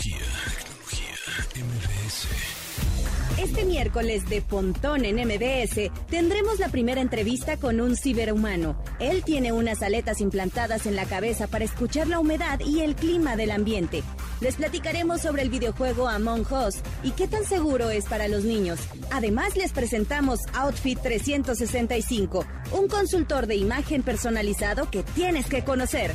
Tecnología, tecnología, MBS. Este miércoles de Pontón en MBS tendremos la primera entrevista con un ciberhumano. Él tiene unas aletas implantadas en la cabeza para escuchar la humedad y el clima del ambiente. Les platicaremos sobre el videojuego Among Us y qué tan seguro es para los niños. Además les presentamos Outfit 365, un consultor de imagen personalizado que tienes que conocer.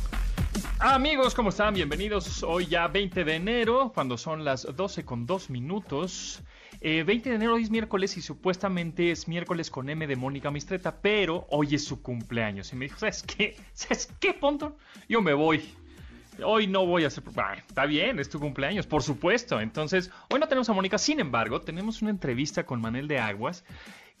Amigos, ¿cómo están? Bienvenidos hoy ya 20 de enero, cuando son las 12 con 2 minutos. Eh, 20 de enero hoy es miércoles y supuestamente es miércoles con M de Mónica Mistreta, pero hoy es su cumpleaños. Y me dijo, ¿sabes qué? ¿Sabes qué, Ponton? Yo me voy. Hoy no voy a hacer... Está bien, es tu cumpleaños, por supuesto. Entonces, hoy no tenemos a Mónica, sin embargo, tenemos una entrevista con Manel de Aguas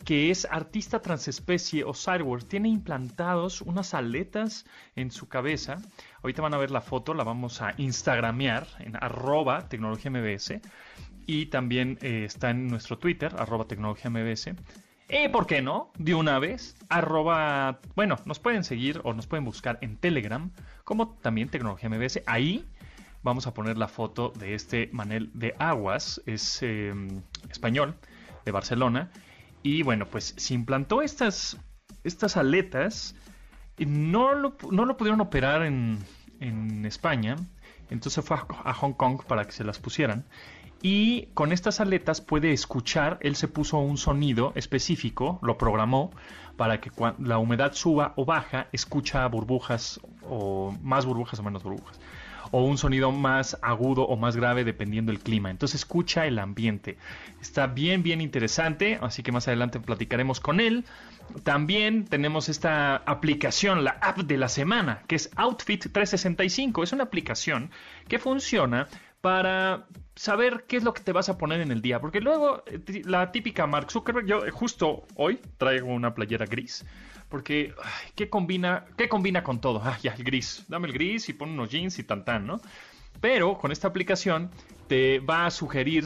que es artista transespecie o cyborg. Tiene implantados unas aletas en su cabeza. Ahorita van a ver la foto, la vamos a instagramear en arroba tecnología mbs. Y también eh, está en nuestro Twitter, arroba tecnología mbs. Y por qué no, de una vez, arroba, bueno, nos pueden seguir o nos pueden buscar en Telegram, como también tecnología mbs. Ahí vamos a poner la foto de este Manel de Aguas, es eh, español, de Barcelona. Y bueno, pues se implantó estas, estas aletas. No lo, no lo pudieron operar en, en España. Entonces fue a, a Hong Kong para que se las pusieran. Y con estas aletas puede escuchar, él se puso un sonido específico, lo programó para que cuando la humedad suba o baja, escucha burbujas o más burbujas o menos burbujas o un sonido más agudo o más grave dependiendo del clima. Entonces escucha el ambiente. Está bien, bien interesante, así que más adelante platicaremos con él. También tenemos esta aplicación, la app de la semana, que es Outfit 365. Es una aplicación que funciona para saber qué es lo que te vas a poner en el día. Porque luego, la típica Mark Zuckerberg, yo justo hoy traigo una playera gris. Porque, ¿qué, combina, ¿qué combina con todo? Ah, ya, el gris. Dame el gris y pon unos jeans y tan tan, ¿no? Pero con esta aplicación te va a sugerir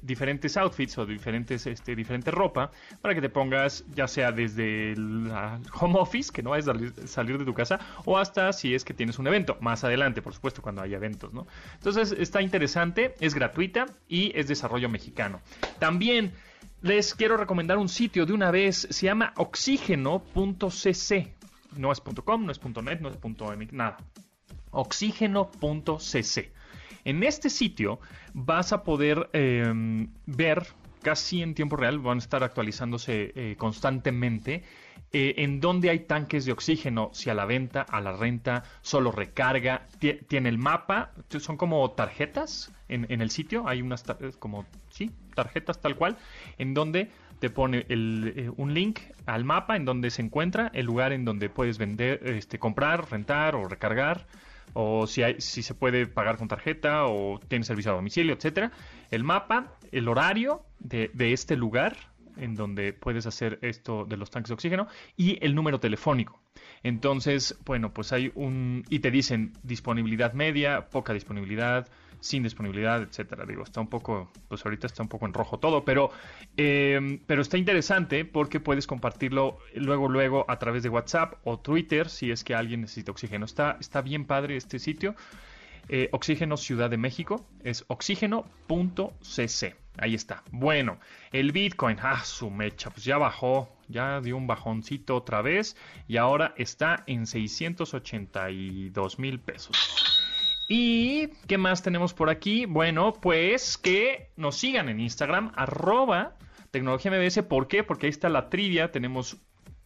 diferentes outfits o diferentes, este, diferente ropa para que te pongas ya sea desde el home office, que no es salir de tu casa, o hasta si es que tienes un evento. Más adelante, por supuesto, cuando haya eventos, ¿no? Entonces está interesante, es gratuita y es desarrollo mexicano. También les quiero recomendar un sitio de una vez, se llama oxígeno.cc. No es .com, no es .net, no es .mx, nada. Oxígeno.cc. En este sitio vas a poder eh, ver casi en tiempo real, van a estar actualizándose eh, constantemente, eh, en dónde hay tanques de oxígeno, si a la venta, a la renta, solo recarga, tiene el mapa, son como tarjetas en, en el sitio, hay unas como, sí, tarjetas tal cual, en donde te pone el, eh, un link al mapa en donde se encuentra el lugar en donde puedes vender, este, comprar, rentar o recargar o si, hay, si se puede pagar con tarjeta o tiene servicio a domicilio, etcétera. El mapa, el horario de, de, este lugar en donde puedes hacer esto de los tanques de oxígeno y el número telefónico. Entonces, bueno, pues hay un... y te dicen disponibilidad media, poca disponibilidad, sin disponibilidad, etcétera. Digo, está un poco, pues ahorita está un poco en rojo todo, pero, eh, pero está interesante porque puedes compartirlo luego, luego a través de WhatsApp o Twitter si es que alguien necesita oxígeno. Está, está bien padre este sitio. Eh, oxígeno Ciudad de México es oxígeno.cc. Ahí está. Bueno, el Bitcoin, ah, su mecha, pues ya bajó, ya dio un bajoncito otra vez y ahora está en 682 mil pesos. ¿Y qué más tenemos por aquí? Bueno, pues que nos sigan en Instagram, arroba tecnología MBS. ¿Por qué? Porque ahí está la trivia. Tenemos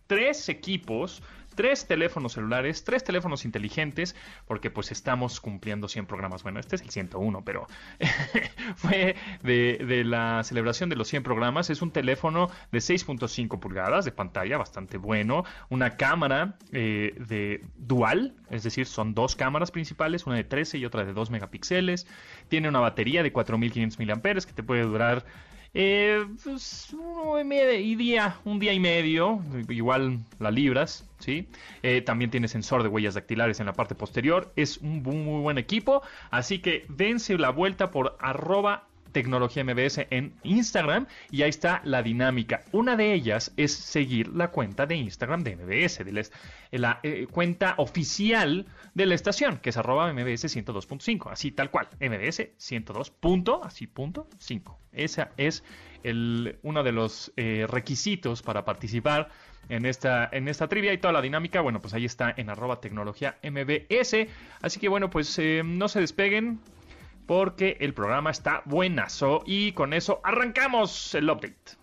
tres equipos, tres teléfonos celulares, tres teléfonos inteligentes, porque pues estamos cumpliendo 100 programas. Bueno, este es el 101, pero fue de, la celebración de los 100 programas. Es un teléfono de 6.5 pulgadas de pantalla, bastante bueno. Una cámara eh, de dual, es decir, son dos cámaras principales, una de 13 y otra de 2 megapíxeles. Tiene una batería de 4500 mAh que te puede durar eh, pues, día, un día y medio, igual la libras, ¿sí? Eh, también tiene sensor de huellas dactilares en la parte posterior. Es un muy, buen equipo. Así que dense la vuelta por arroba Tecnología MBS en Instagram y ahí está la dinámica. Una de ellas es seguir la cuenta de Instagram de MBS, de la, eh, cuenta oficial de la estación, que es arroba MBS 102.5, así tal cual, MBS 102. así punto 5. Ese es el, uno de los eh, requisitos para participar en esta, en esta trivia y toda la dinámica, bueno, pues ahí está en arroba tecnología MBS. Así que bueno, pues eh, no se despeguen, porque el programa está buenazo y con eso arrancamos el update.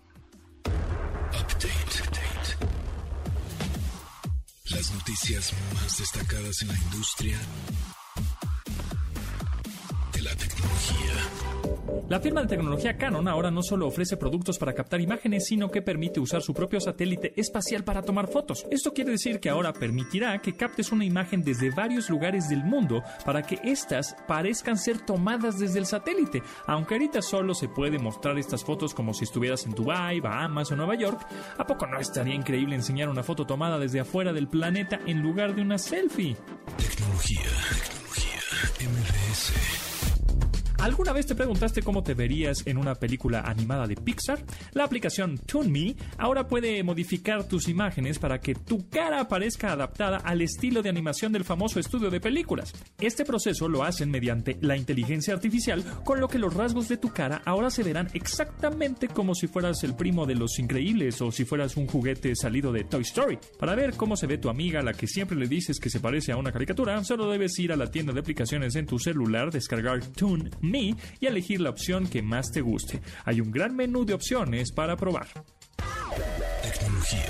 Update. Las noticias más destacadas en la industria La firma de tecnología Canon ahora no solo ofrece productos para captar imágenes, sino que permite usar su propio satélite espacial para tomar fotos. Esto quiere decir que ahora permitirá que captes una imagen desde varios lugares del mundo para que éstas parezcan ser tomadas desde el satélite. Aunque ahorita solo se puede mostrar estas fotos como si estuvieras en Dubai, Bahamas o Nueva York, ¿a poco no estaría increíble enseñar una foto tomada desde afuera del planeta en lugar de una selfie? Tecnología, tecnología, MVS. ¿Alguna vez te preguntaste cómo te verías en una película animada de Pixar? La aplicación ToonMe ahora puede modificar tus imágenes para que tu cara aparezca adaptada al estilo de animación del famoso estudio de películas. Este proceso lo hacen mediante la inteligencia artificial, con lo que los rasgos de tu cara ahora se verán exactamente como si fueras el primo de los increíbles o si fueras un juguete salido de Toy Story. Para ver cómo se ve tu amiga la que siempre le dices que se parece a una caricatura, solo debes ir a la tienda de aplicaciones en tu celular, descargar Y elegir la opción que más te guste. Hay un gran menú de opciones para probar. Tecnología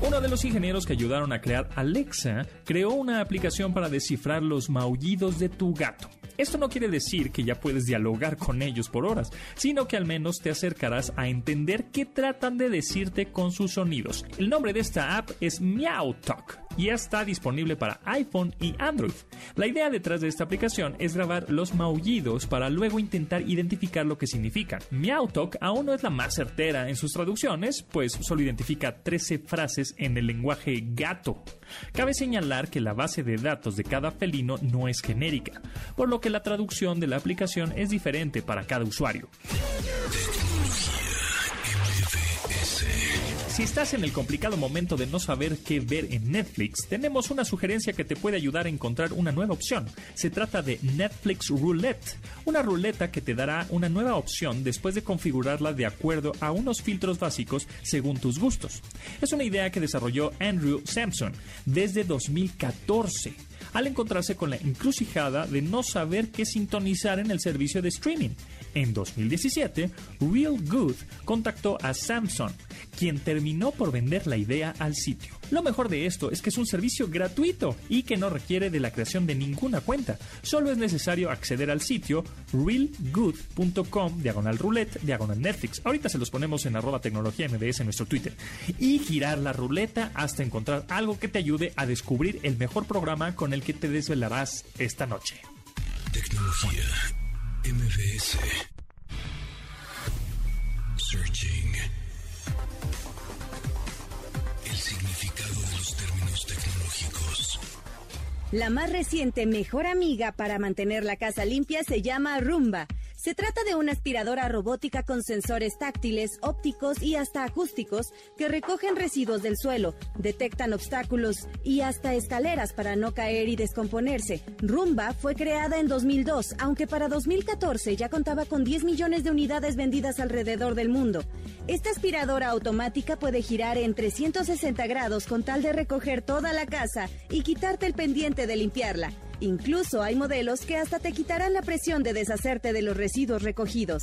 Uno de los ingenieros que ayudaron a crear Alexa creó una aplicación para descifrar los maullidos de tu gato. Esto no quiere decir que ya puedes dialogar con ellos por horas, sino que al menos te acercarás a entender qué tratan de decirte con sus sonidos. El nombre de esta app es Meow Talk y ya está disponible para iPhone y Android. La idea detrás de esta aplicación es grabar los maullidos para luego intentar identificar lo que significan. MeowTalk aún no es la más certera en sus traducciones, pues solo identifica 13 frases en el lenguaje gato. Cabe señalar que la base de datos de cada felino no es genérica, por lo que la traducción de la aplicación es diferente para cada usuario. Si estás en el complicado momento de no saber qué ver en Netflix, tenemos una sugerencia que te puede ayudar a encontrar una nueva opción. Se trata de Netflix Roulette, una ruleta que te dará una nueva opción después de configurarla de acuerdo a unos filtros básicos según tus gustos. Es una idea que desarrolló Andrew Sampson desde 2014 al encontrarse con la encrucijada de no saber qué sintonizar en el servicio de streaming. En 2017, Real Good contactó a Samsung, quien terminó por vender la idea al sitio. Lo mejor de esto es que es un servicio gratuito y que no requiere de la creación de ninguna cuenta. Solo es necesario acceder al sitio realgood.com, diagonal roulette, diagonal Netflix. Ahorita se los ponemos en arroba tecnología MBS en nuestro Twitter. Y girar la ruleta hasta encontrar algo que te ayude a descubrir el mejor programa con el que te desvelarás esta noche. Tecnología MBS. Searching. El significado de los términos tecnológicos. La más reciente mejor amiga para mantener la casa limpia se llama Rumba se trata de una aspiradora robótica con sensores táctiles, ópticos y hasta acústicos que recogen residuos del suelo, detectan obstáculos y hasta escaleras para no caer y descomponerse. Rumba fue creada en 2002, aunque para 2014 ya contaba con 10 millones de unidades vendidas alrededor del mundo. Esta aspiradora automática puede girar en 360 grados con tal de recoger toda la casa y quitarte el pendiente de limpiarla. Incluso hay modelos que hasta te quitarán la presión de deshacerte de los residuos recogidos.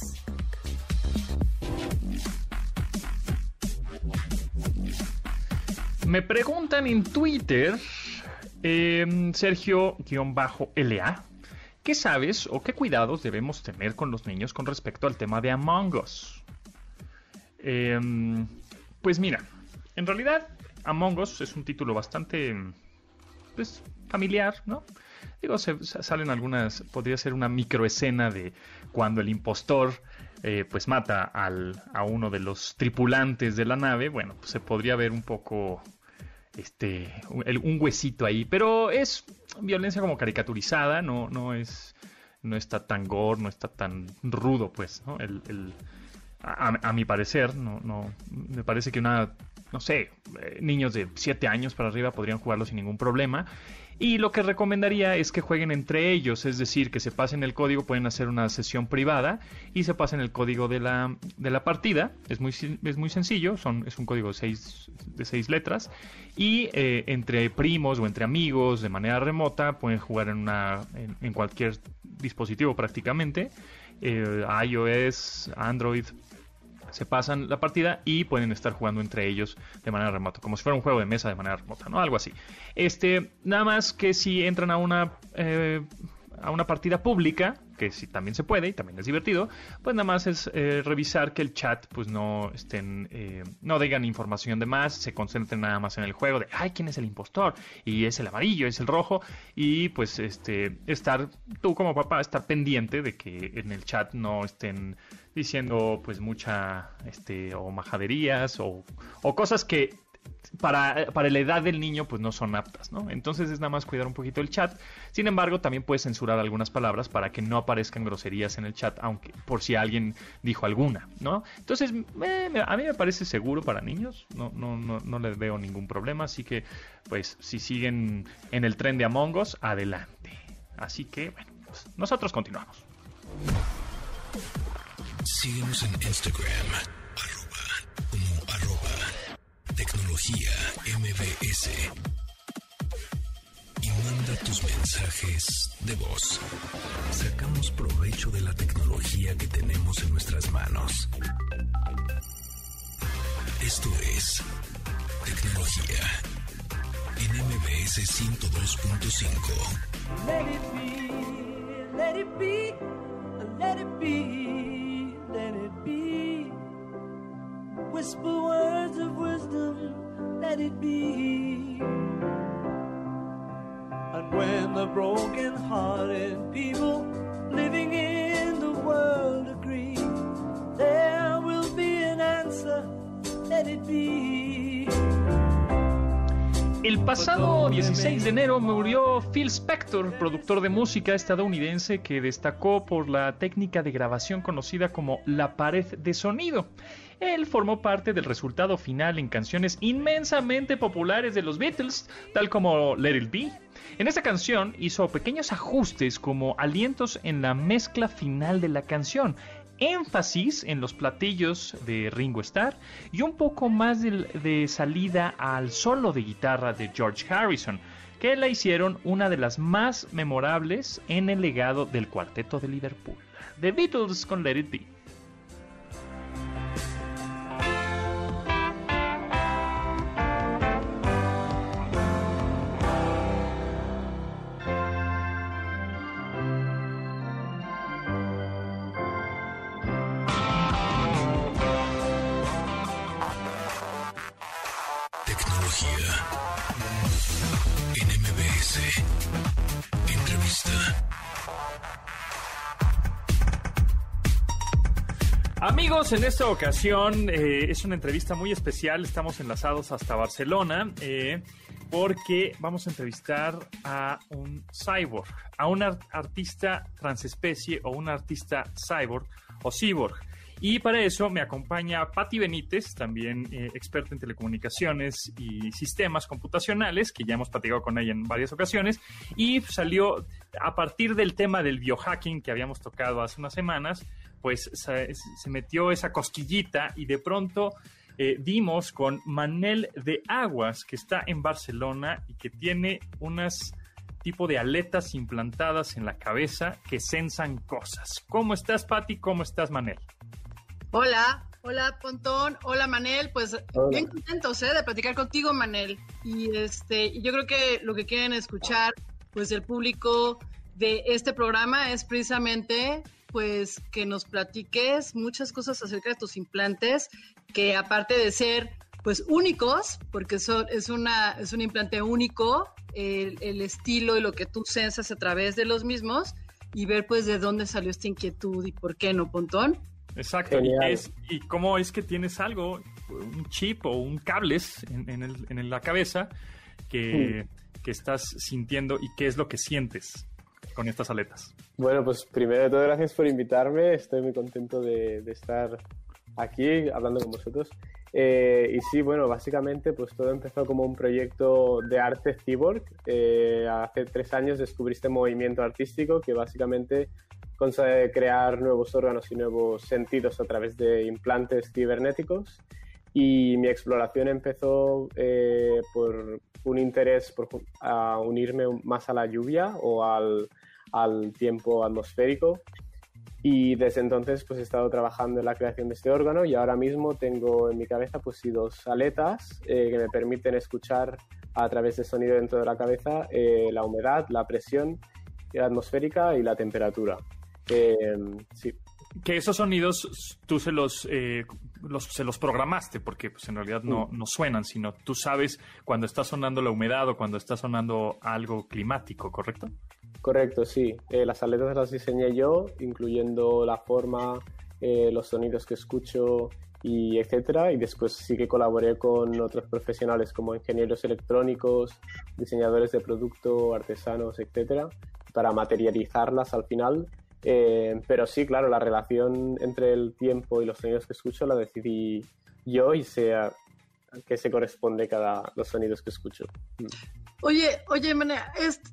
Me preguntan en Twitter, eh, Sergio-LA, ¿qué sabes o qué cuidados debemos tener con los niños con respecto al tema de Among Us? Eh, pues mira, en realidad Among Us es un título bastante pues, familiar, ¿no? Digo, se, salen algunas, podría ser una microescena de cuando el impostor eh, pues mata al, a uno de los tripulantes de la nave, bueno, pues se podría ver un poco este un huesito ahí, pero es violencia como caricaturizada, no, no es no está tan gore, no está tan rudo, pues, ¿no? El, a, mi parecer, no, no, me parece que una, no sé, eh, niños de 7 años para arriba podrían jugarlo sin ningún problema. Y lo que recomendaría es que jueguen entre ellos, es decir, que se pasen el código, pueden hacer una sesión privada y se pasen el código de la, de la partida. Es muy, es muy sencillo, son, es un código de seis, de seis letras. Y eh, entre primos o entre amigos de manera remota pueden jugar en, una, en, cualquier dispositivo prácticamente. Eh, iOS, Android, se pasan la partida y pueden estar jugando entre ellos de manera remota, como si fuera un juego de mesa de manera remota, ¿no? Algo así. Este, nada más que si entran a una eh, a una partida pública, que si también se puede y también es divertido, pues nada más es eh, revisar que el chat pues no estén, eh, no digan información de más, se concentren nada más en el juego de, ay, ¿quién es el impostor? Y es el amarillo, es el rojo, y pues este, estar, tú como papá, estar pendiente de que en el chat no estén diciendo pues mucha, este, o majaderías o, o cosas que para, para, la edad del niño, pues no son aptas, ¿no? Entonces es nada más cuidar un poquito el chat. Sin embargo, también puedes censurar algunas palabras para que no aparezcan groserías en el chat, aunque por si alguien dijo alguna, ¿no? Entonces, a mí me parece seguro para niños, no, no, no, no les veo ningún problema, así que, pues, si siguen en el tren de Among Us, adelante. Así que, bueno, pues, nosotros continuamos. Síguenos en Instagram, Tecnología MBS. Y manda tus mensajes de voz. Sacamos provecho de la tecnología que tenemos en nuestras manos. Esto es Tecnología en MBS 102.5. Let it be, let it be, let it be, let it be. Whisper words of wisdom, let it be. And when the broken hearted people living in the world agree, there will be an answer, let it be. El pasado 16 de enero murió Phil Spector, productor de música estadounidense que destacó por la técnica de grabación conocida como la pared de sonido. Él formó parte del resultado final en canciones inmensamente populares de los Beatles, tal como Let It Be. En esta canción hizo pequeños ajustes como alientos en la mezcla final de la canción, énfasis en los platillos de Ringo Starr y un poco más de, salida al solo de guitarra de George Harrison, que la hicieron una de las más memorables en el legado del cuarteto de Liverpool. The Beatles con Let It Be. En esta ocasión eh, es una entrevista muy especial. Estamos enlazados hasta Barcelona eh, porque vamos a entrevistar a un cyborg, a un artista transespecie o un artista cyborg o cyborg. Y para eso me acompaña Patti Benítez, también eh, experta en telecomunicaciones y sistemas computacionales, que ya hemos platicado con ella en varias ocasiones, y salió a partir del tema del biohacking que habíamos tocado hace unas semanas, pues se, metió esa cosquillita y de pronto eh, dimos con Manel de Aguas, que está en Barcelona y que tiene unas tipo de aletas implantadas en la cabeza que sensan cosas. ¿Cómo estás, Patti? ¿Cómo estás, Manel? Hola, Hola, Pontón. Hola, Manel. Pues bien contentos ¿eh? de platicar contigo, Manel. Y este, yo creo que lo que quieren escuchar, pues el público de este programa es precisamente pues que nos platiques muchas cosas acerca de tus implantes, que aparte de ser pues únicos, porque son, es, una, es un implante único, el, el estilo y lo que tú sensas a través de los mismos, y ver pues de dónde salió esta inquietud y por qué no, Pontón. Exacto. ¿Y, es, ¿Y, cómo es que tienes algo, un chip o un cables en, el, en la cabeza que, que, estás sintiendo y qué es lo que sientes con estas aletas? Bueno, pues primero de todo, gracias por invitarme. Estoy muy contento de, de estar aquí hablando con vosotros. Eh, y sí, bueno, básicamente pues todo empezó como un proyecto de arte cyborg. Eh, hace tres años descubrí este movimiento artístico que básicamente consigue crear nuevos órganos y nuevos sentidos a través de implantes cibernéticos. Y mi exploración empezó eh, por un interés por a unirme más a la lluvia o al, al tiempo atmosférico y desde entonces pues he estado trabajando en la creación de este órgano y ahora mismo tengo en mi cabeza pues sí dos aletas eh, que me permiten escuchar a través del sonido dentro de la cabeza eh, la humedad, la presión atmosférica y la temperatura. Eh, sí. Que esos sonidos tú se los, los, se los programaste, porque pues en realidad no, no suenan, sino tú sabes cuando está sonando la humedad o cuando está sonando algo climático, ¿correcto? Correcto, sí. Eh, las aletas las diseñé yo, incluyendo la forma, eh, los sonidos que escucho y etcétera. Y después sí que colaboré con otros profesionales como ingenieros electrónicos, diseñadores de producto, artesanos, etcétera, para materializarlas al final. Eh, pero sí, claro, la relación entre el tiempo y los sonidos que escucho la decidí yo y sea que se corresponde cada los sonidos que escucho. Mm. Oye, oye,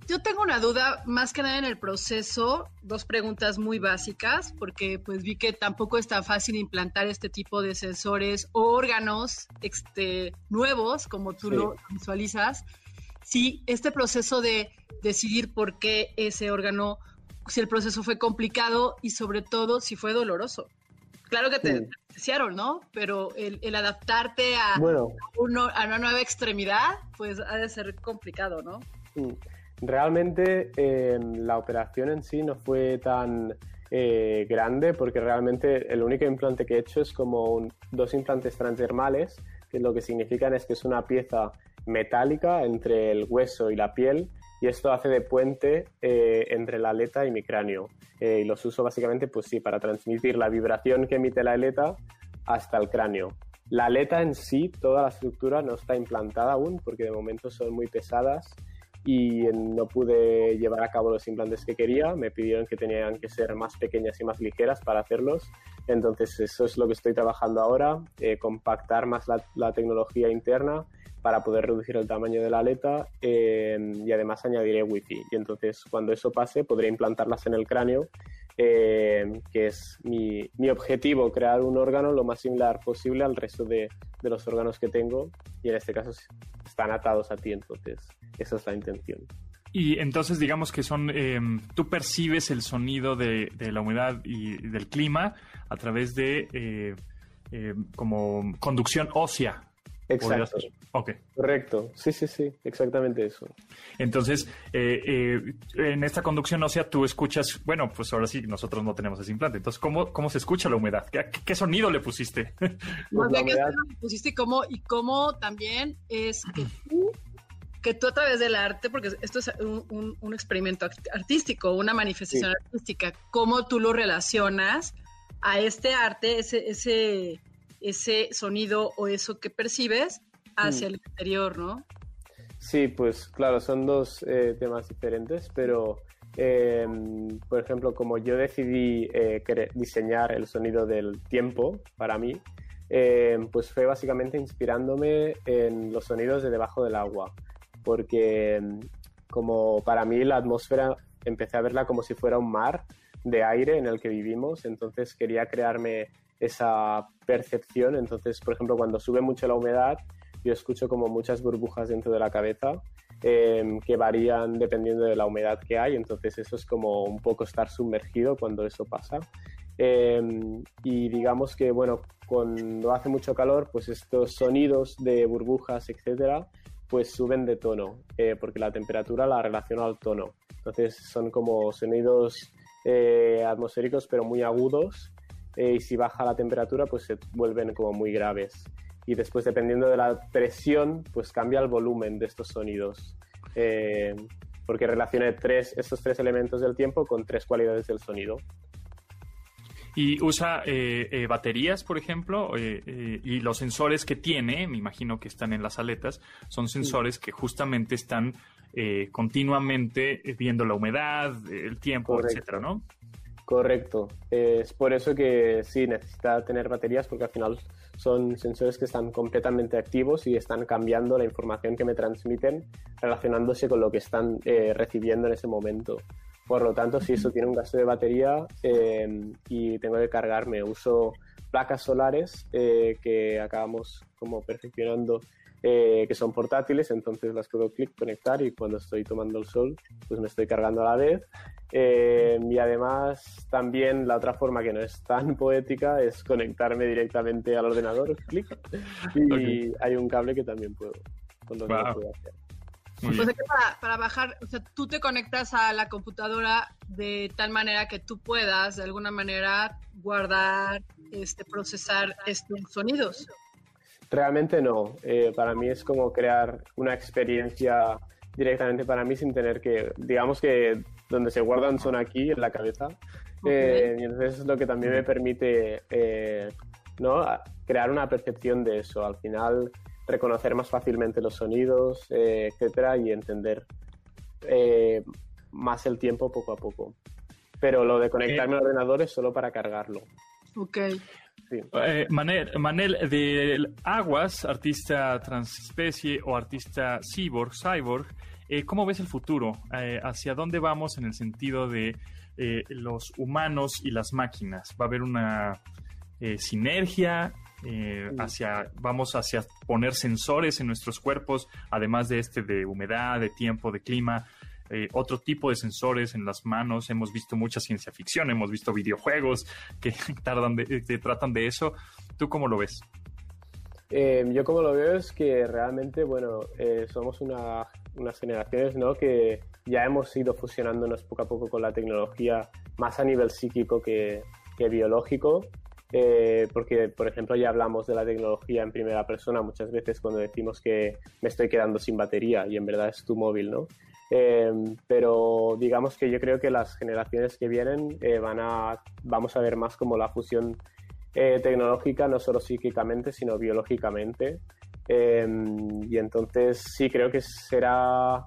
yo tengo una duda más que nada en el proceso, dos preguntas muy básicas, porque pues vi que tampoco es tan fácil implantar este tipo de sensores o órganos este, nuevos, como tú lo visualizas. Sí, este proceso de decidir por qué ese órgano, si el proceso fue complicado y sobre todo si fue doloroso. Claro que te desearon, ¿no? Pero el, adaptarte a, uno, a una nueva extremidad, pues ha de ser complicado, ¿no? Realmente eh, la operación en sí no fue tan eh, grande porque realmente el único implante que he hecho es como dos implantes transdermales, que lo que significan es que es una pieza metálica entre el hueso y la piel y esto hace de puente eh, entre la aleta y mi cráneo. Eh, y los uso básicamente, pues sí, para transmitir la vibración que emite la aleta hasta el cráneo. La aleta en sí, toda la estructura no está implantada aún porque de momento son muy pesadas y no pude llevar a cabo los implantes que quería. Me pidieron que tenían que ser más pequeñas y más ligeras para hacerlos. Entonces eso es lo que estoy trabajando ahora, eh, compactar más la, tecnología interna para poder reducir el tamaño de la aleta eh, y además añadiré wifi. Y entonces cuando eso pase podré implantarlas en el cráneo, eh, que es mi, objetivo, crear un órgano lo más similar posible al resto de, de, los órganos que tengo y en este caso están atados a ti, entonces esa es la intención. Y entonces digamos que son, eh, tú percibes el sonido de, la humedad y del clima a través de como conducción ósea, Exacto. Okay. Correcto. Sí, sí, sí, exactamente eso. Entonces, eh, eh, en esta conducción ósea tú escuchas, bueno, pues ahora sí, nosotros no tenemos ese implante. Entonces, ¿cómo, cómo se escucha la humedad? ¿Qué, sonido le pusiste? Más bien, ¿qué sonido le pusiste y cómo, y cómo también es que tú, que tú a través del arte, porque esto es un, un, experimento artístico, una manifestación artística, cómo tú lo relacionas a este arte, ese... ese ese sonido o eso que percibes hacia mm. el exterior, ¿no? Sí, pues claro, son dos eh, temas diferentes, pero em, por ejemplo, como yo decidí eh, diseñar el sonido del tiempo para mí, pues fue básicamente inspirándome en los sonidos de debajo del agua, porque como para mí la atmósfera empecé a verla como si fuera un mar de aire en el que vivimos, entonces quería crearme esa percepción. Entonces, por ejemplo, cuando sube mucho la humedad, yo escucho como muchas burbujas dentro de la cabeza em, que varían dependiendo de la humedad que hay. Entonces, eso es como un poco estar sumergido cuando eso pasa. Em, y digamos que, bueno, cuando hace mucho calor, pues estos sonidos de burbujas, etcétera, pues suben de tono, eh, porque la temperatura la relaciona al tono. Entonces son como sonidos eh, atmosféricos, pero muy agudos, eh, y si baja la temperatura, pues se vuelven como muy graves. Y después, dependiendo de la presión, pues cambia el volumen de estos sonidos. porque relaciona tres, estos tres elementos del tiempo con tres cualidades del sonido. Y usa eh, eh, baterías, por ejemplo, eh, y los sensores que tiene, me imagino que están en las aletas, son sensores que justamente están continuamente viendo la humedad, el tiempo, etcétera, ¿no? Correcto. Es por eso que sí, necesita tener baterías porque al final son sensores que están completamente activos y están cambiando la información que me transmiten relacionándose con lo que están recibiendo en ese momento. Por lo tanto, si eso tiene un gasto de batería eh, y tengo que cargarme, uso placas solares eh, que acabamos como perfeccionando, eh, que son portátiles, entonces las puedo clic, conectar y cuando estoy tomando el sol, pues me estoy cargando a la vez. y además también la otra forma que no es tan poética es conectarme directamente al ordenador, clic, y hay un cable que también puedo, con lo que puedo hacer. Pues para, bajar, o sea, tú te conectas a la computadora de tal manera que tú puedas, de alguna manera, guardar, este, procesar estos sonidos. Realmente no. Eh, para mí es como crear una experiencia directamente para mí sin tener que, digamos que donde se guardan son aquí, en la cabeza. Eh, y entonces es lo que también me permite eh, ¿no? crear una percepción de eso. Al final reconocer más fácilmente los sonidos, eh, etcétera, y entender más el tiempo poco a poco. Pero lo de conectarme al ordenador es solo para cargarlo. Ok. Eh, Manel, Manel, de Aguas, artista transespecie o artista cyborg, cyborg, ¿cómo ves el futuro? ¿Hacia dónde vamos en el sentido de los humanos y las máquinas? ¿Va a haber una sinergia? Eh, hacia, vamos hacia poner sensores en nuestros cuerpos, además de este de humedad, de tiempo, de clima, eh, otro tipo de sensores en las manos. Hemos visto mucha ciencia ficción, hemos visto videojuegos que tardan de, tratan de eso. ¿Tú cómo lo ves? Eh, yo como lo veo es que realmente, bueno, somos una, unas generaciones ¿no? que ya hemos ido fusionándonos poco a poco con la tecnología más a nivel psíquico que, que biológico eh, porque, por ejemplo, ya hablamos de la tecnología en primera persona muchas veces cuando decimos que me estoy quedando sin batería y en verdad es tu móvil, ¿no? Eh, pero digamos que yo creo que las generaciones que vienen eh, van a, vamos a ver más como la fusión tecnológica, no solo psíquicamente, sino biológicamente. y entonces sí creo que será,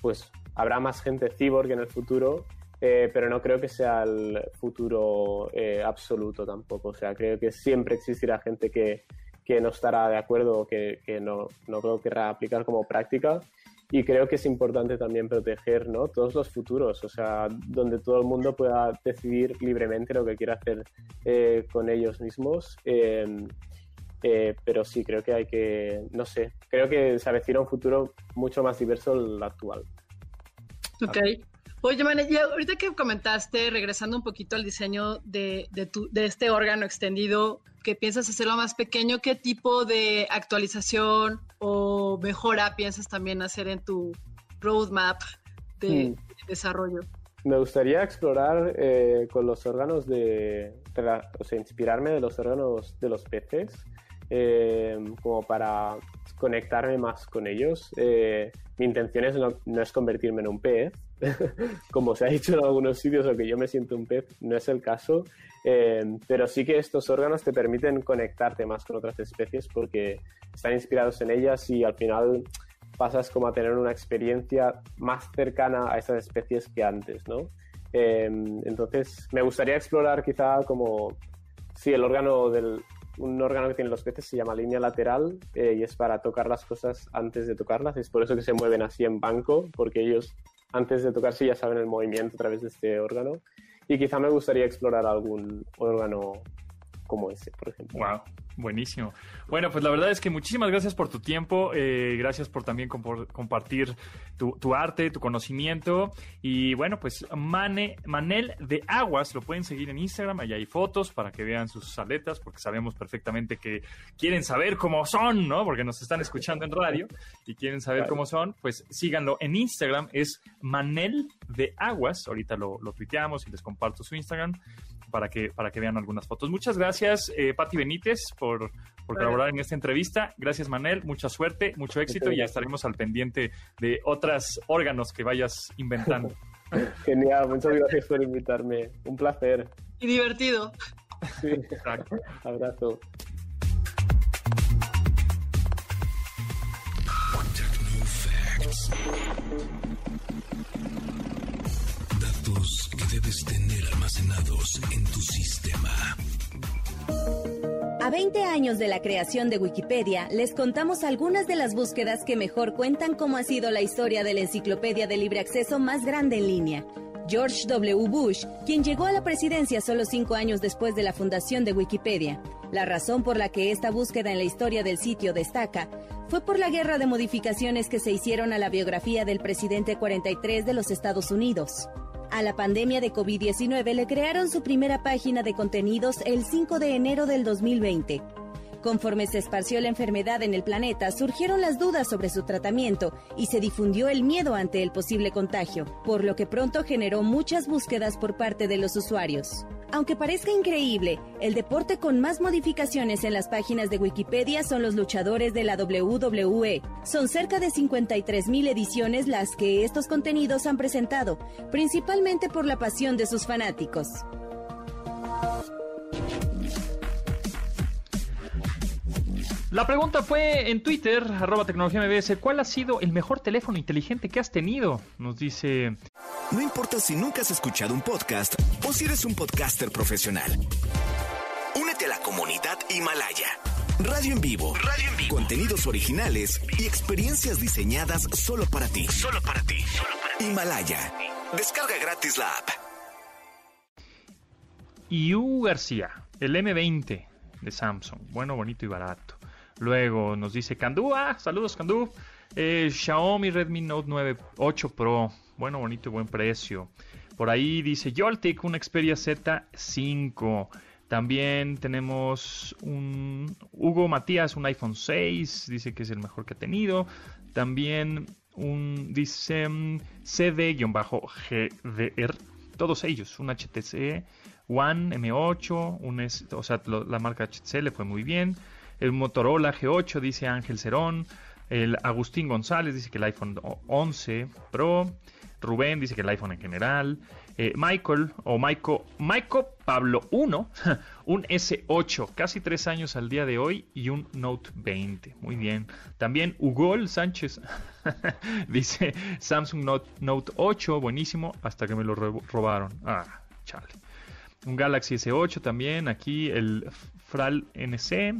pues habrá más gente cyborg en el futuro eh, pero no creo que sea el futuro eh, absoluto tampoco. O sea, creo que siempre existirá gente que, que no estará de acuerdo o que, que no, no querrá aplicar como práctica. Y creo que es importante también proteger ¿no? todos los futuros, o sea, donde todo el mundo pueda decidir libremente lo que quiere hacer eh, con ellos mismos. Em, pero sí, creo que hay que, no sé, creo que se avecina un futuro mucho más diverso del actual. Ok. Oye, man, ahorita que comentaste, regresando un poquito al diseño de, de, este órgano extendido, que piensas hacerlo más pequeño, ¿qué tipo de actualización o mejora piensas también hacer en tu roadmap de, hmm. desarrollo? Me gustaría explorar eh, con los órganos de, o sea, inspirarme de los órganos de los peces, eh, como para conectarme más con ellos. Eh, mi intención es no, no, es convertirme en un pez, como se ha dicho en algunos sitios, o que yo me siento un pez, no es el caso, eh, pero sí que estos órganos te permiten conectarte más con otras especies porque están inspirados en ellas y al final pasas como a tener una experiencia más cercana a esas especies que antes, ¿no? Eh, entonces, me gustaría explorar quizá como si el órgano del, un órgano que tienen los peces se llama línea lateral eh, y es para tocar las cosas antes de tocarlas. Es por eso que se mueven así en banco, porque ellos antes de tocarse ya saben el movimiento a través de este órgano. Y quizá me gustaría explorar algún órgano como ese, por ejemplo. Wow. Buenísimo. Bueno, pues la verdad es que muchísimas gracias por tu tiempo, eh, gracias por también compor- compartir tu, tu arte, tu conocimiento. Y bueno, pues Mane, Manel de Aguas, lo pueden seguir en Instagram, allá hay fotos para que vean sus aletas, porque sabemos perfectamente que quieren saber cómo son, ¿no? Porque nos están escuchando en radio y quieren saber Claro. cómo son, pues síganlo en Instagram, es Manel de Aguas, ahorita lo, lo tuiteamos y les comparto su Instagram para que, para que vean algunas fotos. Muchas gracias, eh, Patti Benítez, por, por colaborar en esta entrevista. Gracias, Manel. Mucha suerte, mucho éxito y ya estaremos al pendiente de otros órganos que vayas inventando. Genial, muchas gracias por invitarme. Un placer. Y divertido. Sí. Exacto. Abrazo. Datos que debes tener almacenados en tu sistema. A 20 años de la creación de Wikipedia, les contamos algunas de las búsquedas que mejor cuentan cómo ha sido la historia de la enciclopedia de libre acceso más grande en línea. George W. Bush, quien llegó a la presidencia solo cinco años después de la fundación de Wikipedia. La razón por la que esta búsqueda en la historia del sitio destaca fue por la guerra de modificaciones que se hicieron a la biografía del presidente 43 de los Estados Unidos. A la pandemia de COVID-19 le crearon su primera página de contenidos el 5 de enero del 2020. Conforme se esparció la enfermedad en el planeta, surgieron las dudas sobre su tratamiento y se difundió el miedo ante el posible contagio, por lo que pronto generó muchas búsquedas por parte de los usuarios. Aunque parezca increíble, el deporte con más modificaciones en las páginas de Wikipedia son los luchadores de la WWE. Son cerca de 53.000 ediciones las que estos contenidos han presentado, principalmente por la pasión de sus fanáticos. La pregunta fue en Twitter, arroba tecnología MBS, ¿cuál ha sido el mejor teléfono inteligente que has tenido? Nos dice No importa si nunca has escuchado un podcast o si eres un podcaster profesional. Únete a la comunidad Himalaya. Radio en vivo. Radio en vivo. Contenidos originales y experiencias diseñadas solo para ti. Solo para ti. Himalaya. Descarga gratis la app. Iu García, el M20 de Samsung. Bueno, bonito y barato. Luego nos dice Candú, ah, saludos Candú. Eh, Xiaomi Redmi Note 9 8 Pro. Bueno, bonito y buen precio. Por ahí dice Yoltic, una Xperia Z5. También tenemos un Hugo Matías, un iPhone 6. Dice que es el mejor que ha tenido. También un, dice mm, CD-GDR. Todos ellos, un HTC One M8, un o sea, la marca HTC le fue muy bien. El Motorola G8, dice Ángel Cerón. El Agustín González dice que el iPhone o- 11 Pro. Rubén dice que el iPhone en general. Eh, Michael o Maiko, Maiko Pablo 1, un S8, casi tres años al día de hoy y un Note 20. Muy bien. También Ugol Sánchez dice Samsung Note, Note 8, buenísimo, hasta que me lo ro- robaron. Ah, chale. Un Galaxy S8 también, aquí el Fral NC.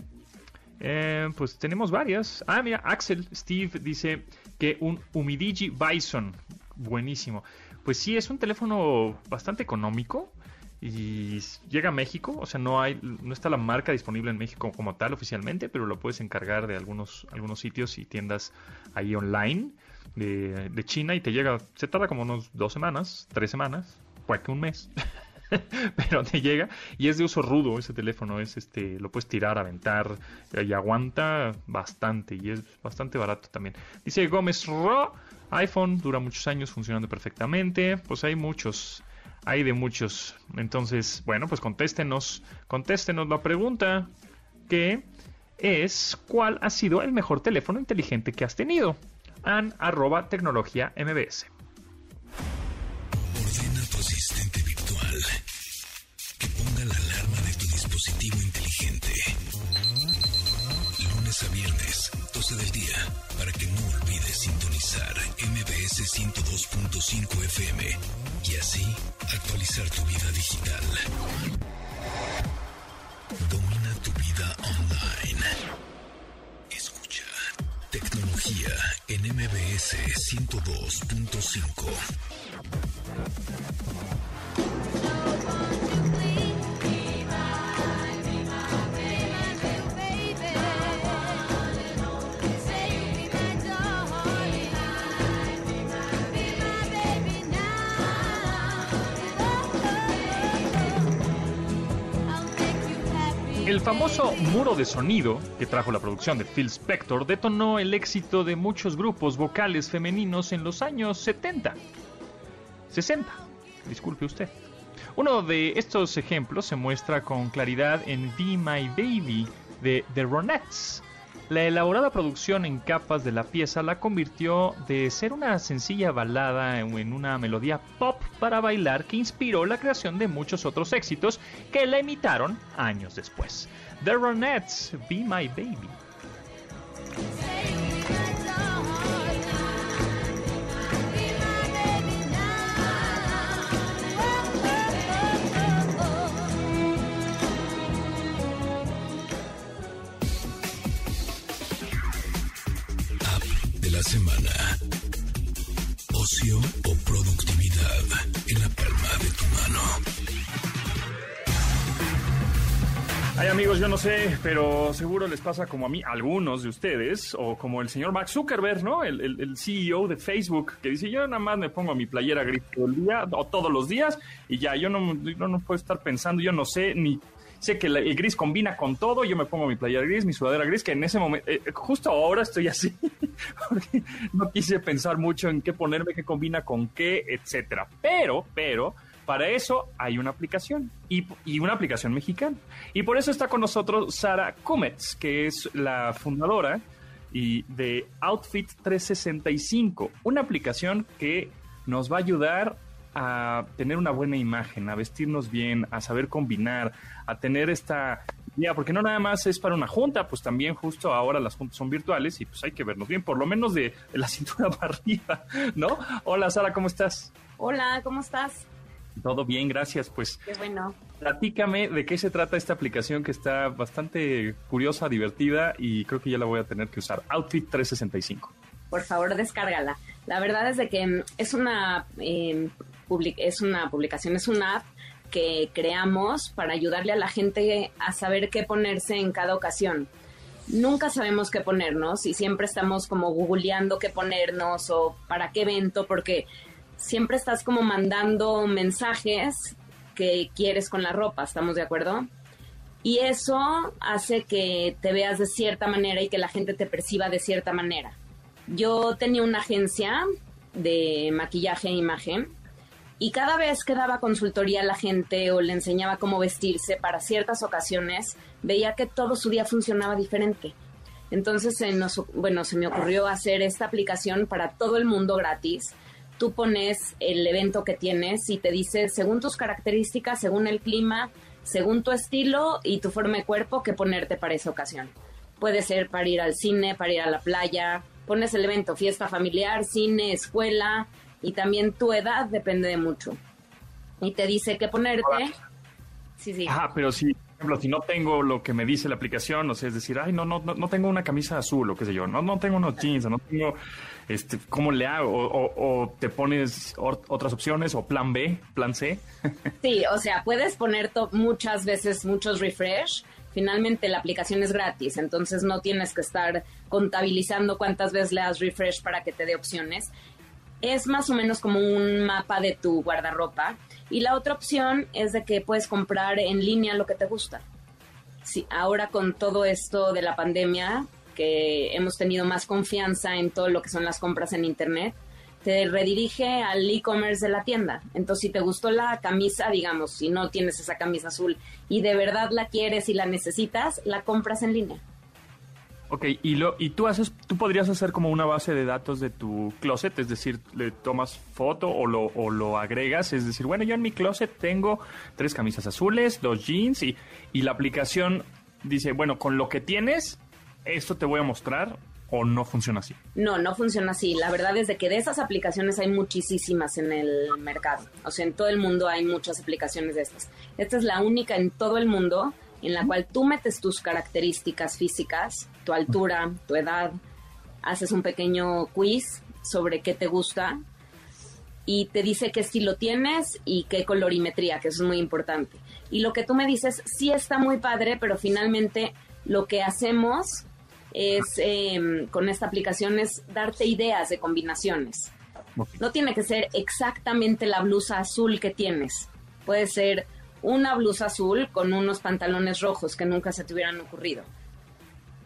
Eh, pues tenemos varias. Ah, mira, Axel Steve dice que un Umidigi Bison, buenísimo. Pues sí, es un teléfono bastante económico y llega a México, o sea, no hay, no está la marca disponible en México como tal oficialmente, pero lo puedes encargar de algunos, algunos sitios y tiendas ahí online de, de China y te llega, se tarda como unos dos semanas, tres semanas, puede que un mes. pero te llega y es de uso rudo ese teléfono, es este, lo puedes tirar, aventar eh, y aguanta bastante y es bastante barato también. Dice Gómez Ro, iPhone dura muchos años funcionando perfectamente, pues hay muchos, hay de muchos. Entonces, bueno, pues contéstenos, contéstenos la pregunta que es ¿cuál ha sido el mejor teléfono inteligente que has tenido? An arroba tecnología mbs. 102.5 FM y así actualizar tu vida digital. Domina tu vida online. Escucha. Tecnología en MBS 102.5. El famoso muro de sonido que trajo la producción de Phil Spector detonó el éxito de muchos grupos vocales femeninos en los años 70. 60, disculpe usted. Uno de estos ejemplos se muestra con claridad en Be My Baby de The Ronettes. La elaborada producción en capas de la pieza la convirtió de ser una sencilla balada en una melodía pop para bailar que inspiró la creación de muchos otros éxitos que la imitaron años después. The Ronettes, Be My Baby. Semana. Ocio o productividad en la palma de tu mano. Ay amigos, yo no sé, pero seguro les pasa como a mí, a algunos de ustedes, o como el señor Mark Zuckerberg, ¿no? El, CEO de Facebook, que dice, yo nada más me pongo mi playera gris todo el día, o todos los días, y ya, yo no, yo no puedo estar pensando, yo no sé, ni sé que el gris combina con todo, yo me pongo mi playera gris, mi sudadera gris, que en ese momento, eh, justo ahora estoy así, porque no quise pensar mucho en qué ponerme, qué combina con qué, etcétera. Pero, pero, para eso hay una aplicación y, y una aplicación mexicana. Y por eso está con nosotros Sara Comets, que es la fundadora y de Outfit 365, una aplicación que nos va a ayudar a tener una buena imagen, a vestirnos bien, a saber combinar, a tener esta idea, porque no nada más es para una junta, pues también justo ahora las juntas son virtuales y pues hay que vernos bien, por lo menos de, de la cintura para arriba, ¿no? Hola Sara, ¿cómo estás? Hola, ¿cómo estás? Todo bien, gracias. Pues Qué bueno. platícame de qué se trata esta aplicación que está bastante curiosa, divertida y creo que ya la voy a tener que usar. Outfit 365. Por favor, descárgala. La verdad es de que mm, es una, eh, es una publicación, es una app que creamos para ayudarle a la gente a saber qué ponerse en cada ocasión. Nunca sabemos qué ponernos y siempre estamos como googleando qué ponernos o para qué evento, porque siempre estás como mandando mensajes que quieres con la ropa, ¿estamos de acuerdo? Y eso hace que te veas de cierta manera y que la gente te perciba de cierta manera. Yo tenía una agencia de maquillaje e imagen y cada vez que daba consultoría a la gente o le enseñaba cómo vestirse para ciertas ocasiones, veía que todo su día funcionaba diferente. Entonces, se nos- bueno, se me ocurrió hacer esta aplicación para todo el mundo gratis. Tú pones el evento que tienes y te dice, según tus características, según el clima, según tu estilo y tu forma de cuerpo, qué ponerte para esa ocasión. Puede ser para ir al cine, para ir a la playa. Pones el evento, fiesta familiar, cine, escuela y también tu edad depende de mucho. Y te dice qué ponerte. Sí, sí. Ajá, pero si, por ejemplo, si no tengo lo que me dice la aplicación, o sea, es decir, ay, no, no, no, no tengo una camisa azul o qué sé yo, no, no tengo unos jeans, o no tengo, este, ¿cómo le hago? O, o- o te pones or- otras opciones, o plan B, plan C. Sí, o sea, puedes poner muchas veces muchos refresh. Finalmente la aplicación es gratis, entonces no tienes que estar contabilizando cuántas veces le das refresh para que te dé opciones. Es más o menos como un mapa de tu guardarropa. Y la otra opción es de que puedes comprar en línea lo que te gusta. Sí, ahora con todo esto de la pandemia, que hemos tenido más confianza en todo lo que son las compras en Internet, te redirige al e-commerce de la tienda. Entonces, si te gustó la camisa, digamos, si no tienes esa camisa azul y de verdad la quieres y la necesitas, la compras en línea. Ok, y, lo, y tú haces, tú podrías hacer como una base de datos de tu closet, es decir, le tomas foto o lo, o lo agregas, es decir, bueno, yo en mi closet tengo tres camisas azules, dos jeans y, y la aplicación dice, bueno, con lo que tienes, esto te voy a mostrar o no funciona así. No, no funciona así. La verdad es de que de esas aplicaciones hay muchísimas en el mercado. O sea, en todo el mundo hay muchas aplicaciones de estas. Esta es la única en todo el mundo en la cual tú metes tus características físicas, tu altura, tu edad, haces un pequeño quiz sobre qué te gusta y te dice qué estilo tienes y qué colorimetría, que eso es muy importante. Y lo que tú me dices sí está muy padre, pero finalmente lo que hacemos es eh, con esta aplicación es darte ideas de combinaciones. No tiene que ser exactamente la blusa azul que tienes. Puede ser una blusa azul con unos pantalones rojos que nunca se te hubieran ocurrido.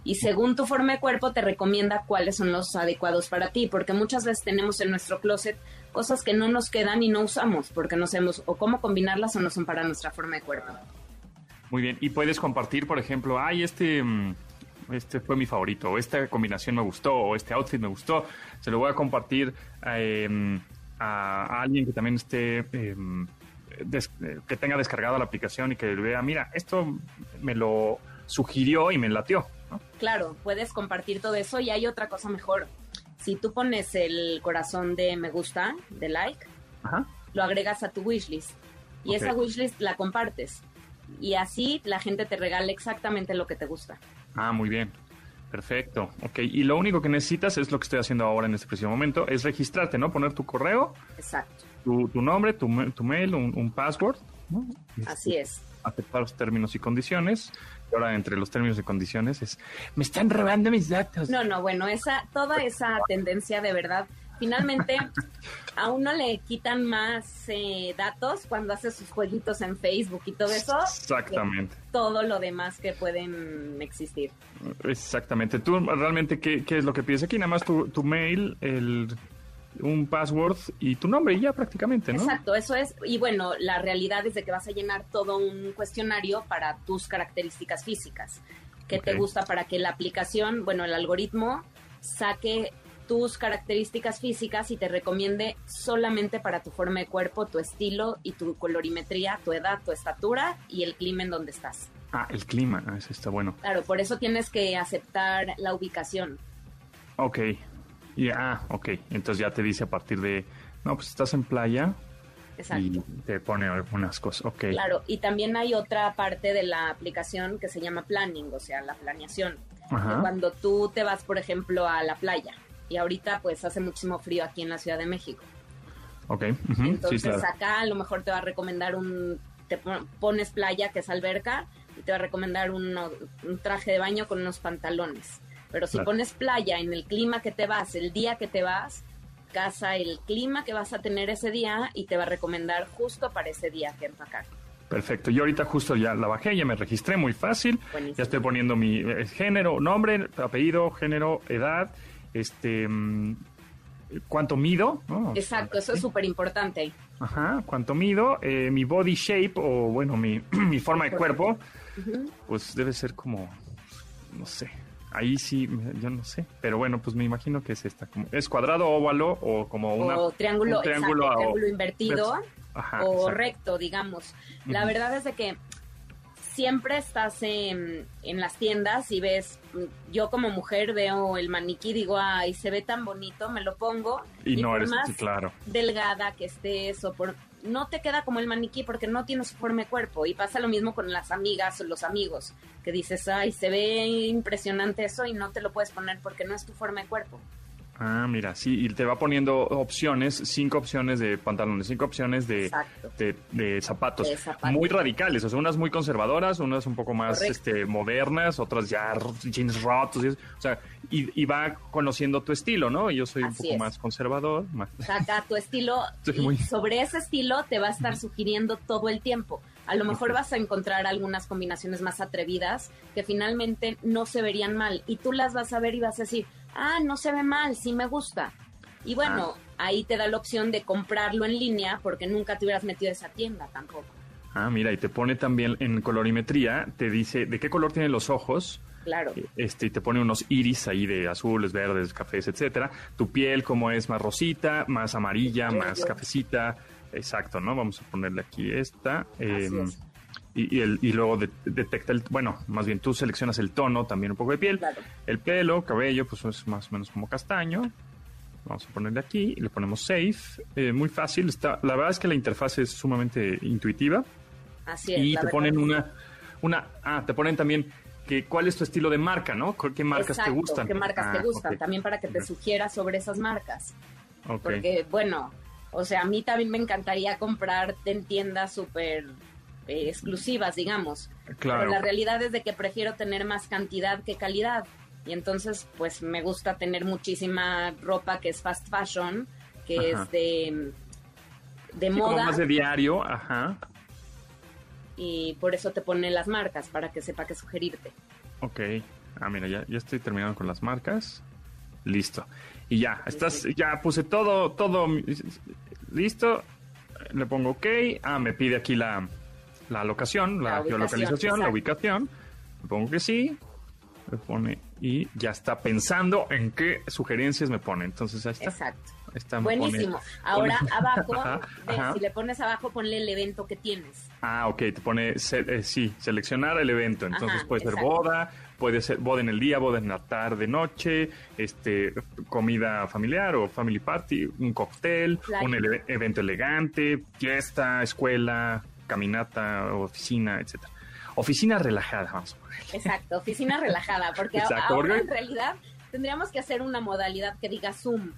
Y según tu forma de cuerpo te recomienda cuáles son los adecuados para ti, porque muchas veces tenemos en nuestro closet cosas que no nos quedan y no usamos, porque no sabemos o cómo combinarlas o no son para nuestra forma de cuerpo. Muy bien, y puedes compartir, por ejemplo, ay, este, mm, este fue mi favorito, o esta combinación me gustó, o este outfit me gustó, se lo voy a compartir em, a, a alguien que también esté, em, des- eh, que tenga descargada la aplicación y que vea, mira, esto me lo sugirió y me latió. ¿no? Claro, puedes compartir todo eso y hay otra cosa mejor. Si tú pones el corazón de me gusta, de like, Ajá. lo agregas a tu wishlist y Ok. esa wishlist la compartes. Y así la gente te regala exactamente lo que te gusta. Ah, muy bien. Perfecto. Ok, y lo único que necesitas es lo que estoy haciendo ahora en este preciso momento, es registrarte, ¿no? Poner tu correo, Exacto, tu, tu nombre, tu, tu mail, un, un password, ¿no? así es. aceptar los términos y condiciones. Y ahora entre los términos y condiciones es, me están robando mis datos. No, no, bueno, esa, toda esa tendencia de verdad, finalmente a uno le quitan más eh, datos cuando hace sus jueguitos en Facebook y todo eso. Exactamente, todo lo demás que pueden existir. exactamente. Tú realmente, ¿qué, qué es lo que pides aquí? Nada más tu, tu mail, el, un password y tu nombre y ya prácticamente, ¿no? Exacto, eso es. Y bueno, la realidad es de que vas a llenar todo un cuestionario para tus características físicas. ¿Qué te gusta para que la aplicación, bueno, el algoritmo saque tus características físicas y te recomiende solamente para tu forma de cuerpo, tu estilo y tu colorimetría, tu edad, tu estatura y el clima en donde estás. Ah, el clima, ah, ese está bueno. Claro, por eso tienes que aceptar la ubicación. Ok, y, ah, ok, entonces ya te dice a partir de, no, pues estás en playa Exacto. y te pone algunas cosas, ok. Claro, y también hay otra parte de la aplicación que se llama planning, o sea, la planeación. Ajá. Cuando tú te vas, por ejemplo, a la playa, y ahorita pues hace muchísimo frío aquí en la Ciudad de México. Ok, Entonces claro. acá a lo mejor te va a recomendar un, te pon- pones playa, que es alberca, y te va a recomendar uno- un traje de baño con unos pantalones. Pero si Claro. pones playa en el clima que te vas, el día que te vas, casa el clima que vas a tener ese día y te va a recomendar justo para ese día que empacar. Perfecto. Yo ahorita justo ya la bajé, ya me registré muy fácil. Buenísimo. Ya estoy poniendo mi eh, género, nombre, apellido, género, edad, este, mm, cuánto mido, ¿no? Exacto, eso es súper importante. Ajá, cuánto mido, eh, mi body shape o bueno, mi, mi forma de cuerpo, pues debe ser como, no sé, ahí sí, yo no sé, pero bueno, pues me imagino que es esta, como, es cuadrado, óvalo o como una... o triángulo, un triángulo, exacto, triángulo invertido Ajá, o exacto. recto, digamos. La verdad es de que siempre estás en, en las tiendas y ves, mm, yo como mujer veo el maniquí, digo, ay, se ve tan bonito, me lo pongo. Y no eres, más claro. delgada que estés o por no te queda como el maniquí porque no tiene su forma de cuerpo y pasa lo mismo con las amigas o los amigos que dices ay se ve impresionante eso y no te lo puedes poner porque no es tu forma de cuerpo Ah, mira, sí, y te va poniendo opciones, cinco opciones de pantalones, cinco opciones de, Exacto. de, de zapatos, De zapatos. muy radicales, o sea, unas muy conservadoras, unas un poco más Correcto. este, modernas, otras ya jeans rotos, y eso, o sea, y, y va conociendo tu estilo, ¿no? Yo soy un poco es. más conservador, más... saca tu estilo Sí, y muy- sobre ese estilo te va a estar sugiriendo todo el tiempo. A lo mejor vas a encontrar algunas combinaciones más atrevidas que finalmente no se verían mal y tú las vas a ver y vas a decir, ah, no se ve mal, sí me gusta. Y bueno, ahí te da la opción de comprarlo en línea porque nunca te hubieras metido a esa tienda tampoco. Ah, mira, y te pone también en colorimetría, te dice de qué color tienen los ojos, Claro. este, y te pone unos iris ahí de azules, verdes, cafés, etcétera. Tu piel, como es más rosita, más amarilla, más cafecita. Exacto, ¿no? Vamos a ponerle aquí esta. eh, es. Y, y el- y luego de- detecta el, bueno, más bien tú seleccionas el tono, también un poco de piel. Claro. El pelo, cabello, pues es más o menos como castaño. Vamos a ponerle aquí le ponemos save. Eh, muy fácil. Está, la verdad es que la interfaz es sumamente intuitiva Así es. y te ponen una, una, ah, te ponen también que cuál es tu estilo de marca, ¿no? ¿Qué marcas Exacto, te gustan? ¿Qué marcas Ah, te gustan? ok. También para que te Ok. sugiera sobre esas marcas. Porque, bueno, o sea, a mí también me encantaría comprar en tiendas súper eh, exclusivas, digamos. Claro. Pero la realidad es de que prefiero tener más cantidad que calidad. Y entonces, pues me gusta tener muchísima ropa que es fast fashion, que Ajá. es de, de Sí, como moda. más de diario, ajá. y por eso te pone las marcas para que sepa qué sugerirte. Ok. Ah, mira, ya, ya estoy terminando con las marcas. Listo. Y ya, estás, ya puse todo, todo listo. Le pongo OK. Ah, me pide aquí la, la locación, la, geolocalización, la ubicación. Le pongo que sí. Le pone y ya está pensando en qué sugerencias me pone. Entonces ahí está. Exacto. Ahí está, me pone- Buenísimo. Ahora pone- abajo, Ajá, de- ajá. si le pones abajo, ponle el evento que tienes. Ah, ok, te pone, se- eh, sí, seleccionar el evento. Entonces Ajá, puede ser boda, puede ser boda en el día, boda en la tarde, noche, este, comida familiar o family party, un cóctel, un ele- evento elegante, fiesta, escuela, caminata, oficina, etcétera. Oficina relajada, vamos a poner. Exacto, oficina relajada, porque Exacto, ahora porque- en realidad tendríamos que hacer una modalidad que diga Zoom.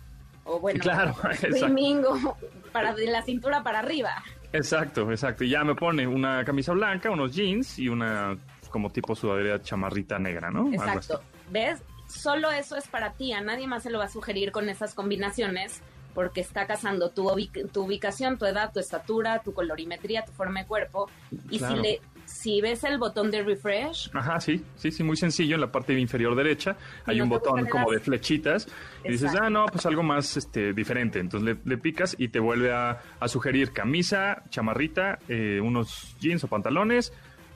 O bueno, Claro, exacto. streaming o para de la cintura para arriba. Exacto, exacto. Y ya me pone una camisa blanca, unos jeans y una como tipo sudadera chamarrita negra, ¿no? Exacto. ¿Ves? Solo eso es para ti. A nadie más se lo va a sugerir con esas combinaciones porque está casando tu, ubic- tu ubicación, tu edad, tu estatura, tu colorimetría, tu forma de cuerpo. Y Claro. si, le, si ves el botón de refresh, Ajá, sí, sí, sí, muy sencillo. En la parte inferior derecha hay no un botón como de flechitas y dices, ah, no, pues algo más este, diferente. Entonces le, le picas y te vuelve a, a sugerir camisa, chamarrita, eh, unos jeans o pantalones,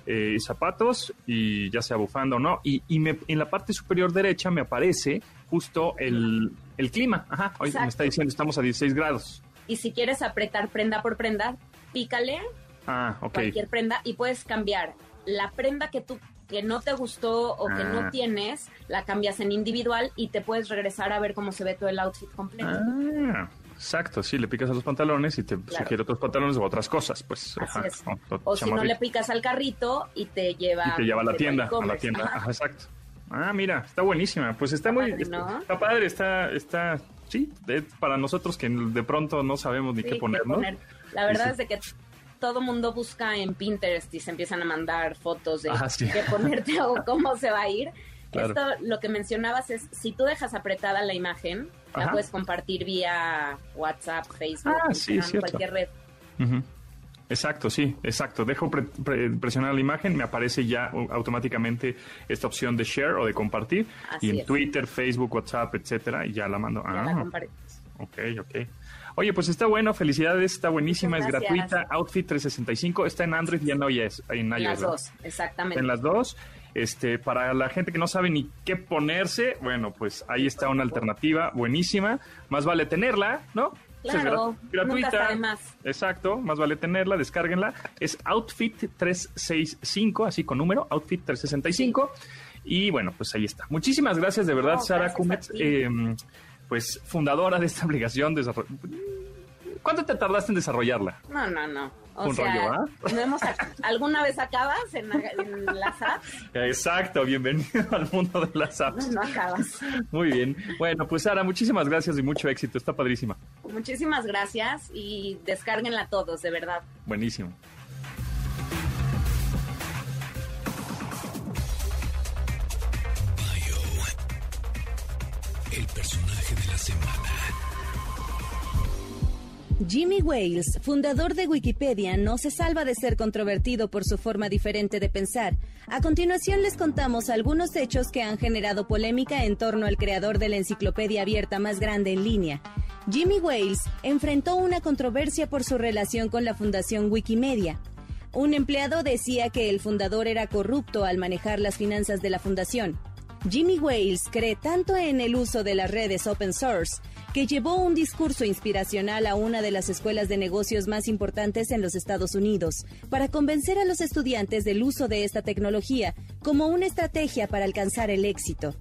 eh, zapatos y ya sea bufanda o no. Y, y me- en la parte superior derecha me aparece justo el, el clima. Ajá, hoy me está diciendo estamos a 16 grados. y si quieres apretar prenda por prenda, pícale Ah, ok. cualquier prenda y puedes cambiar la prenda que tú que no te gustó o que Ah. no tienes, la cambias en individual y te puedes regresar a ver cómo se ve todo el outfit completo. Ah, exacto, sí, le picas a los pantalones y te Claro. sugiere otros pantalones o otras cosas, pues. Así ajá, es. o- o O si no le picas al carrito y te lleva y te lleva a la tienda, a la tienda, Ajá. ajá, exacto. Ah, mira, está buenísima. Pues está, Está muy, padre, está, ¿no? está padre, está, está, sí, de- para nosotros que de pronto no sabemos ni Sí, qué poner, ¿no? poner. La verdad Sí, es de que todo mundo busca en Pinterest y se empiezan a mandar fotos de Ah, sí. qué ponerte o cómo se va a ir. Claro. Esto, lo que mencionabas es, si tú dejas apretada la imagen, la puedes compartir vía WhatsApp, Facebook, Ah, Instagram, es cualquier red. Exacto, sí, exacto. Dejo pre- pre- presionar la imagen, me aparece ya automáticamente esta opción de share o de compartir. Así y en es. Twitter, Facebook, WhatsApp, etcétera, y ya la mando. Ya ah, la compartes. Ok, ok. Oye, pues está bueno, felicidades, está buenísima, es gratuita. Outfit 365 está en Android y en iOS. En iOS, Las dos, exactamente. En las dos. Este, para la gente que no sabe ni qué ponerse, bueno, pues ahí está una alternativa buenísima. Más vale tenerla, ¿no? Es Claro, gra- nunca está de más. Exacto, más vale tenerla, descárguenla. Es Outfit 365, así con número, Outfit 365. Y bueno, pues ahí está. Muchísimas gracias de verdad, Sara ti. eh, pues fundadora de esta aplicación. ¿Cuánto te tardaste en desarrollarla? No, no, no. O Un sea, rollo, ¿ah? no hemos ¿alguna vez acabas en, en las apps? Exacto, bienvenido al mundo de las apps. No, no acabas. Muy bien. Bueno, pues Sara, muchísimas gracias y mucho éxito. Está padrísima. Muchísimas gracias y descárguenla todos, de verdad. Buenísimo. El personaje de la semana. Jimmy Wales, fundador de Wikipedia, no se salva de ser controvertido por su forma diferente de pensar. A continuación les contamos algunos hechos que han generado polémica en torno al creador de la enciclopedia abierta más grande en línea. Jimmy Wales enfrentó una controversia por su relación con la fundación Wikimedia. Un empleado decía que el fundador era corrupto al manejar las finanzas de la fundación. Jimmy Wales cree tanto en el uso de las redes open source que llevó un discurso inspiracional a una de las escuelas de negocios más importantes en los Estados Unidos para convencer a los estudiantes del uso de esta tecnología como una estrategia para alcanzar el éxito.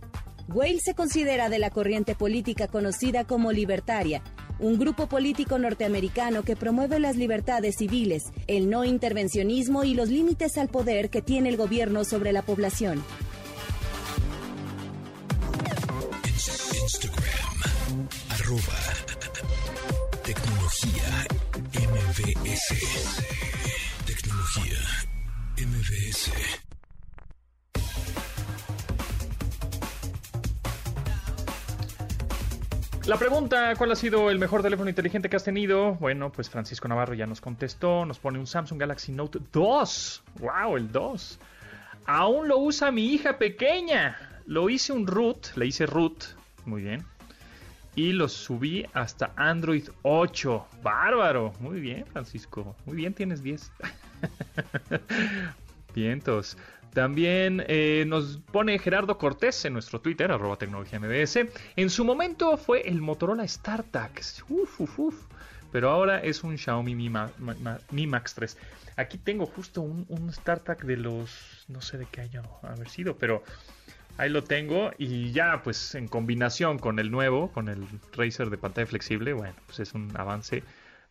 Wales se considera de la corriente política conocida como libertaria, un grupo político norteamericano que promueve las libertades civiles, el no intervencionismo y los límites al poder que tiene el gobierno sobre la población. Tecnología MBS. Tecnología MBS. La pregunta, ¿cuál ha sido el mejor teléfono inteligente que has tenido? Bueno, pues Francisco Navarro ya nos contestó, nos pone un Samsung Galaxy Note 2. ¡Wow! El 2. Aún lo usa mi hija pequeña. Lo hice un root, le hice root, muy bien. Y lo subí hasta Android 8. Bárbaro. Muy bien, Francisco. Muy bien, tienes 10. Vientos. También eh, nos pone Gerardo Cortés en nuestro Twitter, arroba tecnología MBS. En su momento fue el Motorola StarTac. Uf, uf, uf. Pero ahora es un Xiaomi Mi, Max 3. Aquí tengo justo un, un StarTac de los... No sé de qué año haber sido, pero ahí lo tengo. Y ya, pues en combinación con el nuevo, con el Razer de pantalla flexible, bueno, pues es un avance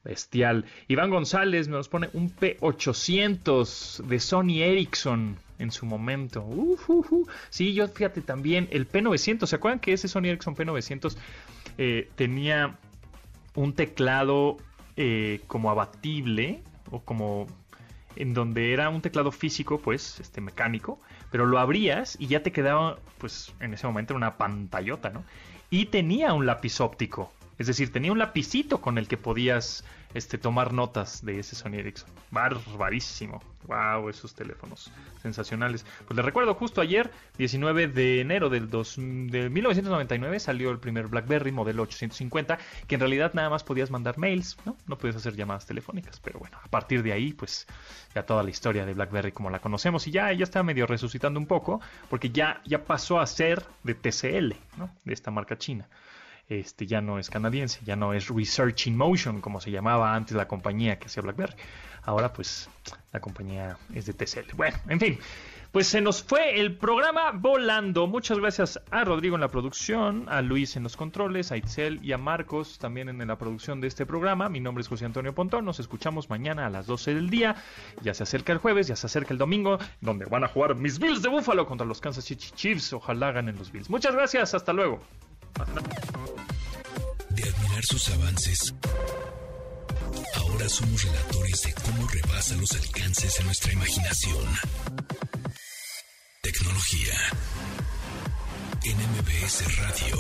bestial. Iván González nos pone un P800 de Sony Ericsson en su momento. Uh, Sí, yo fíjate también el P900. ¿Se acuerdan que ese Sony Ericsson P900 eh, tenía un teclado eh, como abatible o como en donde era un teclado físico, pues, este mecánico, pero lo abrías y ya te quedaba, pues, en ese momento una pantallota, ¿no? Y tenía un lápiz óptico, es decir, tenía un lapicito con el que podías este, tomar notas de ese Sony Ericsson. Barbarísimo. Wow, esos teléfonos sensacionales. Pues les recuerdo, justo ayer, 19 de enero del de 1999, salió el primer BlackBerry modelo 850, que en realidad nada más podías mandar mails, ¿no? No podías hacer llamadas telefónicas, pero bueno, a partir de ahí, pues ya toda la historia de BlackBerry como la conocemos y ya, ya está medio resucitando un poco, porque ya, ya pasó a ser de TCL, ¿no? De esta marca china este, ya no es canadiense, ya no es Research in Motion, como se llamaba antes la compañía que hacía BlackBerry. Ahora pues la compañía es de TCL. Bueno, en fin. Pues se nos fue el programa volando. Muchas gracias a Rodrigo en la producción, a Luis en los controles, a Itzel y a Marcos también en la producción de este programa. Mi nombre es José Antonio Pontón. Nos escuchamos mañana a las 12 del día. Ya se acerca el jueves, ya se acerca el domingo, donde van a jugar mis Bills de Búfalo contra los Kansas City Chiefs. Ojalá ganen los Bills. Muchas gracias. Hasta luego. De admirar sus avances, ahora somos relatores de cómo rebasa los alcances de nuestra imaginación. Tecnología. En MBS Radio.